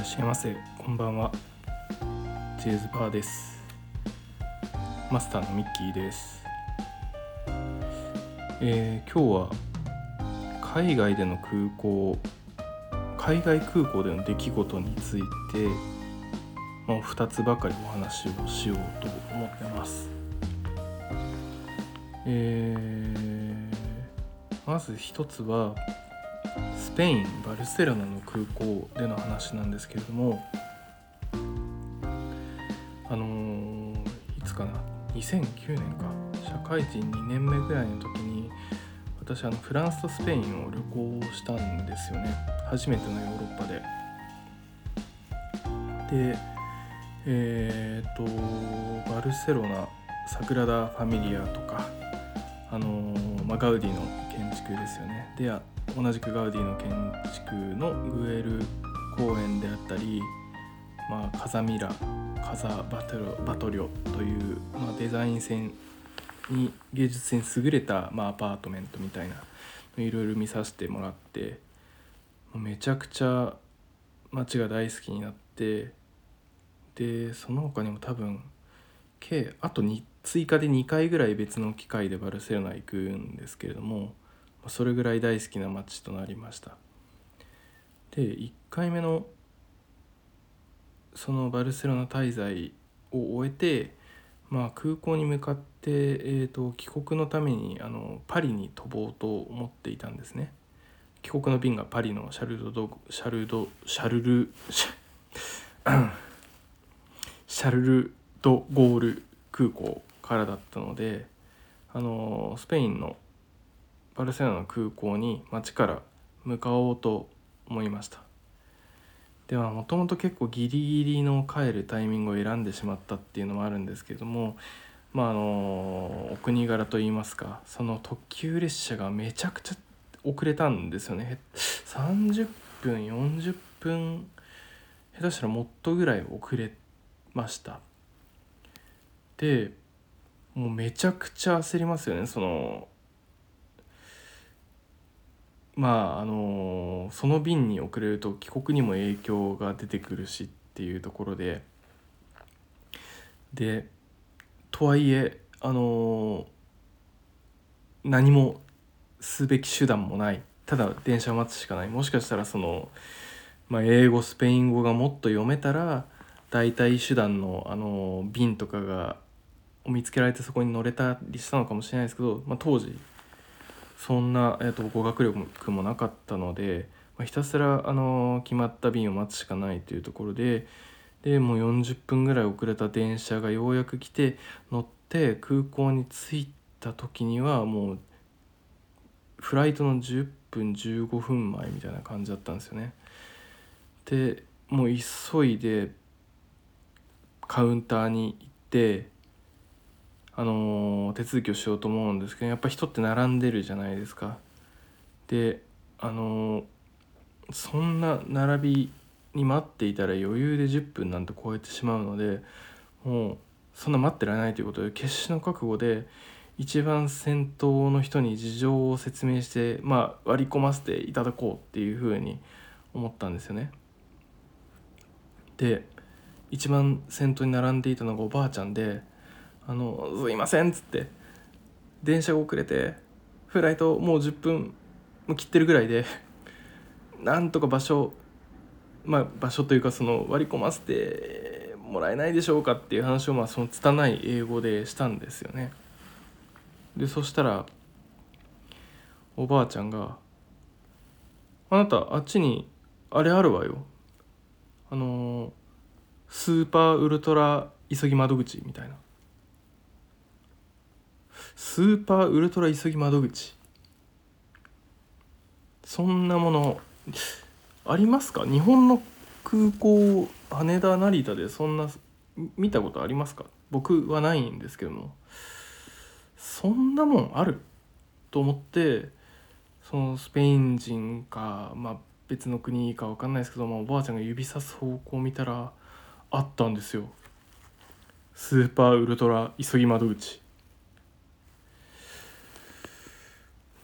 らっしゃいませ。こんばんは。ジェズバーです。マスターのミッキーです。えー、今日は海外での空港海外空港での出来事についてもう2つばかりお話をしようと思ってます。えー、まず1つはペインバルセロナの空港での話なんですけれどもあのー、いつかな？2009年か。社会人2年目ぐらいの時に私あのフランスとスペインを旅行したんですよね。初めてのヨーロッパで。でえっ、ー、とバルセロナサグラダ・ファミリアとかあのー、まあ、ガウディの建築ですよね。で同じくガウディの建築のグエル公園であったり、まあ、カザミラカザバトロバトリョという、まあ、デザイン性に芸術性に優れた、まあ、アパートメントみたいないろいろ見させてもらってめちゃくちゃ街が大好きになってでその他にも多分計あと追加で2回ぐらい別の機会でバルセロナ行くんですけれどもそれぐらい大好きな街となりました。で1回目のそのバルセロナ滞在を終えて、まあ、空港に向かって、えーと、帰国のためにあのパリに飛ぼうと思っていたんですね。帰国の便がパリのシャルドシャルドシャルルシャルル・ド・ゴール空港からだったのであのスペインのバルセロナの空港に街から向かおうと思いました。ではもともと結構ギリギリの帰るタイミングを選んでしまったっていうのもあるんですけどもまああのお国柄といいますかその特急列車がめちゃくちゃ遅れたんですよね。30分40分下手したらもっとぐらい遅れました。でもうめちゃくちゃ焦りますよねそのまああのその便に遅れると帰国にも影響が出てくるしっていうところで。でとはいえあの何もすべき手段もない。ただ電車を待つしかない。もしかしたらその、まあ、英語スペイン語がもっと読めたら代替手段のあの便とかがを見つけられてそこに乗れたりしたのかもしれないですけど、まあ、当時そんな、えーと、語学力もなかったので、まあ、ひたすら、あの決まった便を待つしかないというところででもう40分ぐらい遅れた電車がようやく来て乗って空港に着いた時にはもうフライトの10分15分前みたいな感じだったんですよね。でもう急いでカウンターに行ってあの手続きをしようと思うんですけどやっぱ人って並んでるじゃないですか。であのそんな並びに待っていたら余裕で10分なんて超えてしまうのでもうそんな待ってられないということで決死の覚悟で一番先頭の人に事情を説明してまあ割り込ませていただこうっていうふうに思ったんですよね。で一番先頭に並んでいたのがおばあちゃんであの「すいません」っつって電車が遅れてフライトもう10分も切ってるぐらいでなんとか場所まあ場所というかその割り込ませてもらえないでしょうかっていう話をまあその拙い英語でしたんですよね。でそしたらおばあちゃんが「あなたあっちにあれあるわよ」あのスーパーウルトラ急ぎ窓口みたいなスーパーウルトラ急ぎ窓口。そんなものありますか？日本の空港羽田成田でそんな見たことありますか？僕はないんですけども。そんなもんあると思ってそのスペイン人か、まあ、別の国か分かんないですけど、まあ、おばあちゃんが指さす方向を見たらあったんですよ。スーパーウルトラ急ぎ窓口。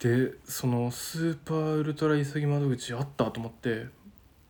でそのスーパーウルトラ急ぎ窓口あったと思って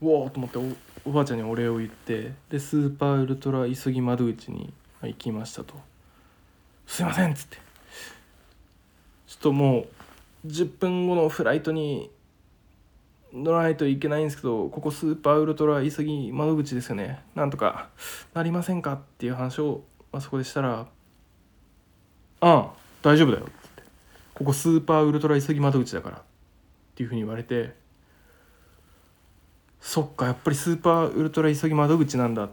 うわーと思っておばあちゃんにお礼を言ってでスーパーウルトラ急ぎ窓口に行きましたと「すいません」っつって。ちょっともう10分後のフライトに乗らないといけないんですけどここスーパーウルトラ急ぎ窓口ですよね。なんとかなりませんかっていう話を、まあ、そこでしたら「ああ大丈夫だよ」「ここスーパーウルトラ急ぎ窓口だから」っていうふうに言われてそっかやっぱりスーパーウルトラ急ぎ窓口なんだっ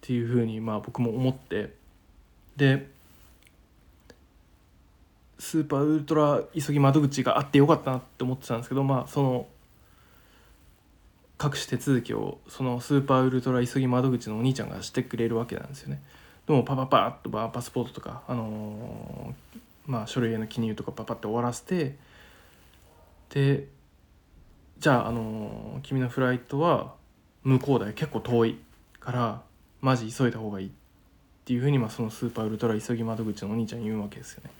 ていうふうにまあ僕も思ってでスーパーウルトラ急ぎ窓口があってよかったなって思ってたんですけどまあその各種手続きをそのスーパーウルトラ急ぎ窓口のお兄ちゃんがしてくれるわけなんですよね。でもパパパッとパスポートとか、あのー、まあ、書類への記入とかパパッと終わらせてでじゃあ、あの、君のフライトは向こうだよ結構遠いからマジ急いだ方がいいっていうふうに、まあ、そのスーパーウルトラ急ぎ窓口のお兄ちゃん言うわけですよね。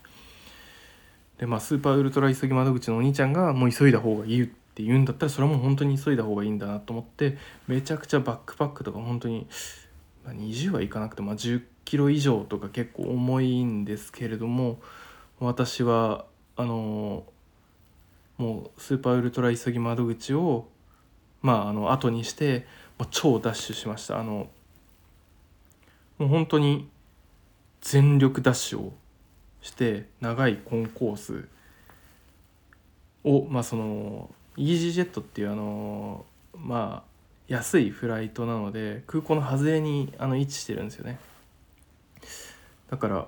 でまあスーパーウルトラ急ぎ窓口のお兄ちゃんがもう急いだ方がいいって言うんだったらそれはもう本当に急いだ方がいいんだなと思ってめちゃくちゃバックパックとか本当に、まあ、20はいかなくて、まあ、10キロ以上とか結構重いんですけれども私はあのもうスーパーウルトラ急ぎ窓口をまああの後にしてもう超ダッシュしました。あのもう本当に全力ダッシュをして長いコンコースをまあそのイージージェットっていうあのまあ安いフライトなので空港の外れにあの位置してるんですよね。だから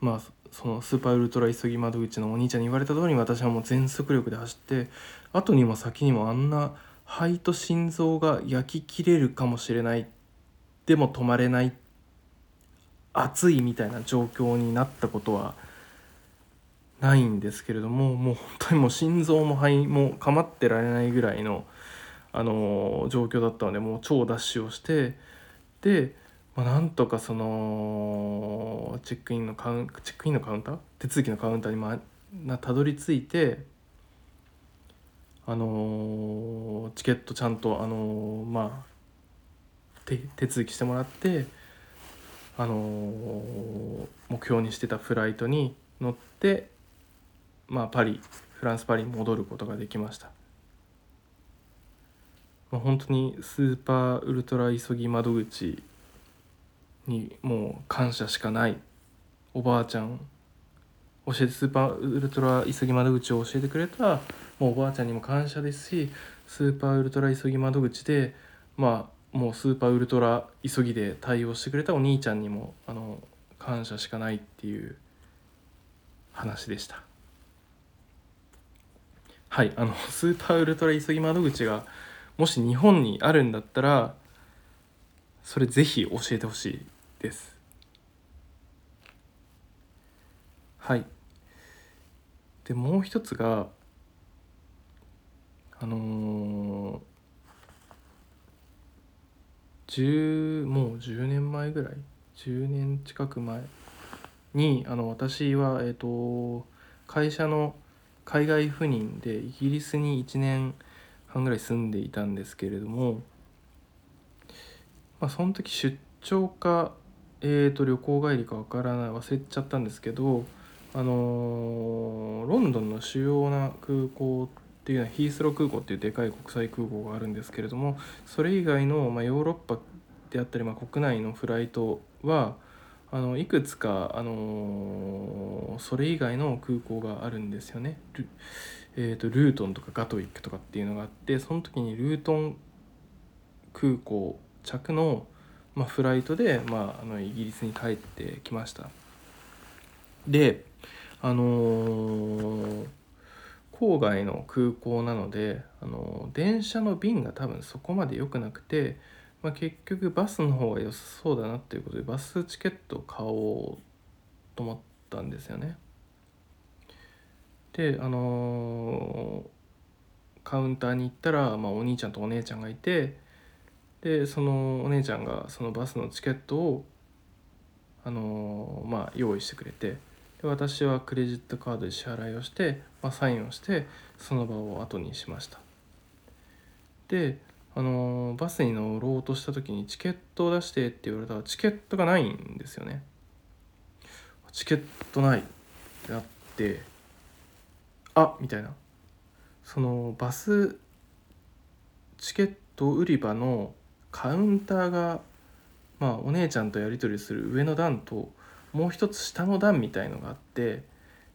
まあそのスーパーウルトラ急ぎ窓口のお兄ちゃんに言われた通りに私はもう全速力で走って後にも先にもあんな肺と心臓が焼き切れるかもしれないでも止まれない熱いみたいな状況になったことはないんですけれどももう本当にもう心臓も肺も構ってられないぐらいの、あの状況だったのでもう超ダッシュをしてで、まあ、なんとかそのチェックインのカウンチェックインのカウンター？手続きのカウンターに、まあ、たどり着いて、あのチケットちゃんと、あのまあ手手続きしてもらって、あの目標にしてたフライトに乗ってまあ、パリフランス・パリに戻ることができました、まあ、本当にスーパーウルトラ急ぎ窓口にもう感謝しかない。おばあちゃん。教えてスーパーウルトラ急ぎ窓口を教えてくれたもうおばあちゃんにも感謝ですしスーパーウルトラ急ぎ窓口でまあもうスーパーウルトラ急ぎで対応してくれたお兄ちゃんにもあの感謝しかないっていう話でした。はいあのスーパーウルトラ急ぎ窓口がもし日本にあるんだったらそれぜひ教えてほしい。です。はい。でもう一つがあのー、もう10年前ぐらい？10年近く前にあの私は、えーと会社の海外赴任でイギリスに1年半ぐらい住んでいたんですけれども、まあ、その時出張か、えー、と旅行帰りかわからない忘れちゃったんですけど、あのー、ロンドンの主要な空港っていうのはヒースロー空港っていうでかい国際空港があるんですけれどもそれ以外の、まあ、ヨーロッパであったり、まあ、国内のフライトはあのいくつか、あのー、それ以外の空港があるんですよね,、えーと、ルートンとかガトウィックとかっていうのがあってその時にルートン空港着の、まあ、フライトで、まあ、あのイギリスに帰ってきましたであのー、郊外の空港なので、あのー、電車の便が多分そこまで良くなくてまあ、結局バスの方が良さそうだなっていうことでバスチケットを買おうと思ったんですよね。であのー、カウンターに行ったら、まあ、お兄ちゃんとお姉ちゃんがいてでそのお姉ちゃんがそのバスのチケットを、あの、まあ、用意してくれてで私はクレジットカードで支払いをして、まあ、サインをしてその場を後にしました。でああのバスに乗ろうとした時にチケットを出してって言われたらチケットがないんですよねチケットないってなってあみたいなそのバスチケット売り場のカウンターがまあお姉ちゃんとやり取りする上の段ともう一つ下の段みたいのがあって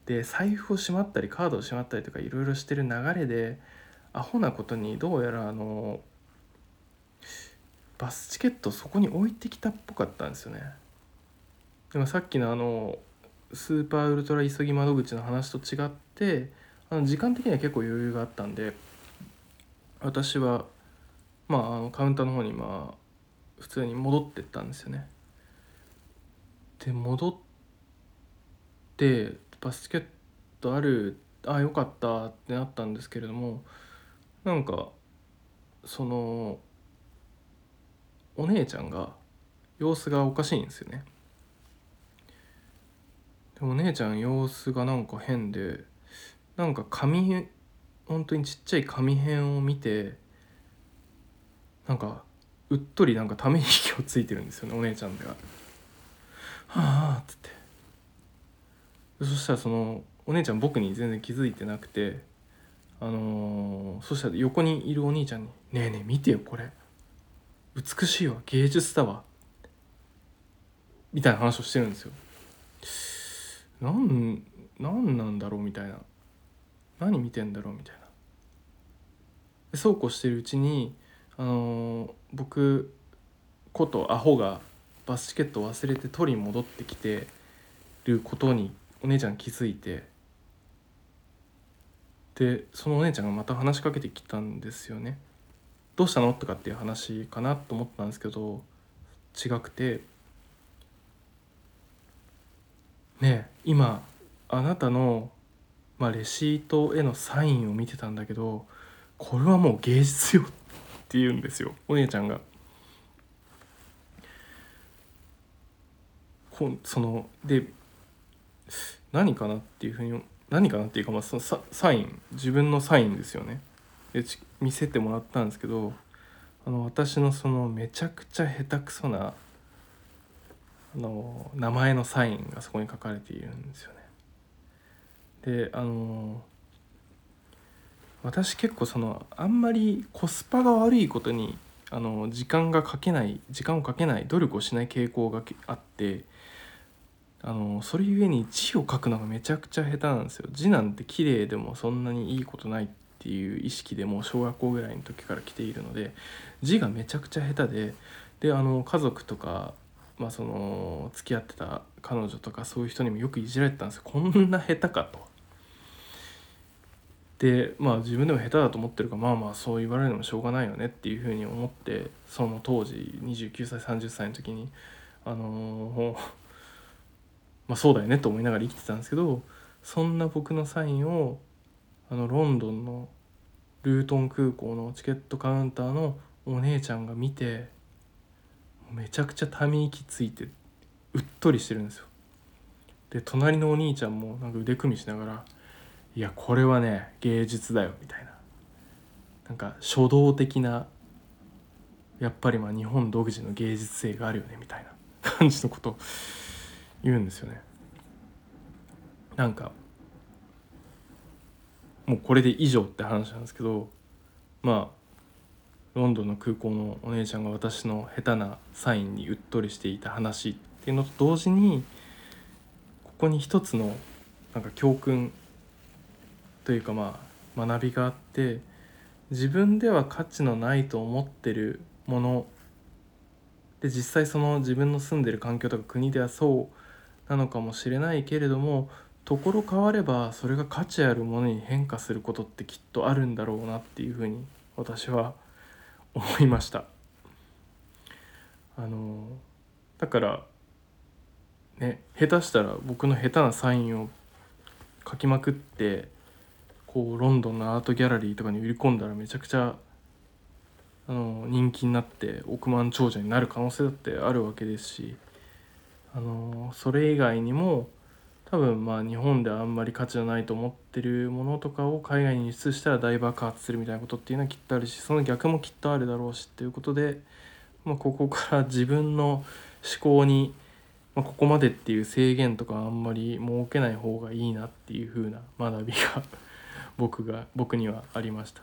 で財布をしまったりカードをしまったりとかいろいろしてる流れでアホなことにどうやらあのバスチケットそこに置いてきたっぽかったんですよね。でもさっきのあのスーパーウルトラ急ぎ窓口の話と違ってあの時間的には結構余裕があったんで私はまああのカウンターの方にまあ普通に戻ってったんですよね。で戻ってバスケットあるあよかったってなったんですけれどもなんかそのお姉ちゃんが様子がおかしいんですよね。でお姉ちゃん様子がなんか変でなんか紙本当にちっちゃい紙片を見てなんかうっとりなんかため息をついてるんですよねお姉ちゃんが。は。あっつって。そしたらそのお姉ちゃん僕に全然気づいてなくてあのー、そしたら横にいるお兄ちゃんに「ねえねえ見てよこれ。美しいわ芸術だわ」みたいな話をしてるんですよ。なんなんなんだろうみたいな。何見てんだろうみたいな。そうこうしてるうちにあの、僕ことアホがバスチケット忘れて取りに戻ってきてることにお姉ちゃん気づいてでそのお姉ちゃんがまた話しかけてきたんですよね。どうしたの？とかっていう話かなと思ったんですけど違くてねえ今あなたの、まあ、レシートへのサインを見てたんだけどこれはもう芸術よってって言うんですよお姉ちゃんが。こそので何かなっていうふうに何かなっていうか、まあ、そのサイン自分のサインですよねで見せてもらったんですけどあの私のそのめちゃくちゃ下手くそなあの名前のサインがそこに書かれているんですよね。であの私結構そのあんまりコスパが悪いことにあの時間がかけない時間をかけない努力をしない傾向があってあのそれゆえに字を書くのがめちゃくちゃ下手なんですよ字なんて綺麗でもそんなにいいことないっていう意識でもう小学校ぐらいの時から来ているので字がめちゃくちゃ下手でであの家族とか、まあ、その付き合ってた彼女とかそういう人にもよくいじられてたんですよこんな下手かと。でまあ自分でも下手だと思ってるからまあまあそう言われるのもしょうがないよねっていうふうに思ってその当時29歳30歳の時にあのー まあ、そうだよねと思いながら生きてたんですけどそんな僕のサインをあのロンドンのルートン空港のチケットカウンターのお姉ちゃんが見てめちゃくちゃため息ついてうっとりしてるんですよ。で隣のお兄ちゃんもなんか腕組みしながら「いやこれはね芸術だよ」みたいな。なんか書道的なやっぱりまあ日本独自の芸術性があるよねみたいな 感じのこと言うんですよね。なんかもうこれで以上って話なんですけどまあロンドンの空港のお姉ちゃんが私の下手なサインにうっとりしていた話っていうのと同時にここに一つのなんか教訓というかまあ学びがあって自分では価値のないと思ってるもので実際その自分の住んでる環境とか国ではそうなのかもしれないけれどもところ変わればそれが価値あるものに変化することってきっとあるんだろうなっていうふうに私は思いました。あのだからね下手したら僕の下手なサインを書きまくってこうロンドンのアートギャラリーとかに売り込んだらめちゃくちゃあの人気になって億万長者になる可能性だってあるわけですしあのそれ以外にも多分まあ日本ではあんまり価値のないと思ってるものとかを海外に輸出したら大爆発するみたいなことっていうのはきっとあるしその逆もきっとあるだろうしっていうことで、まあ、ここから自分の思考に、まあ、ここまでっていう制限とかあんまり設けない方がいいなっていう風な学びが僕が僕にはありました。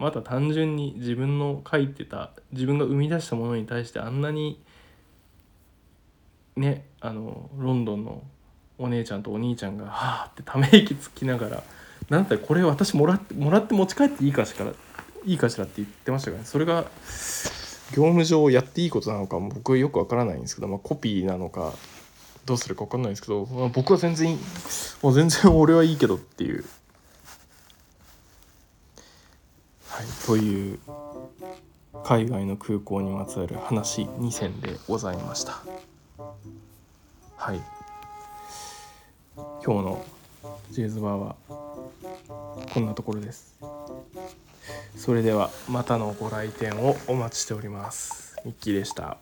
また単純に自分の書いてた自分が生み出したものに対してあんなにねあのロンドンのお姉ちゃんとお兄ちゃんが「はあ」ってため息つきながら「なんだこれ私もらってもらって持ち帰っていいかしらいいかしら」って言ってましたからねそれが業務上やっていいことなのか僕よくわからないんですけど、まあ、コピーなのかどうするか分かんないんですけど、まあ、僕は全然もう全然俺はいいけどっていう。い、という海外の空港にまつわる話2選でございました。はい。今日のジェイズバーはこんなところです。それではまたのご来店をお待ちしております。ミッキーでした。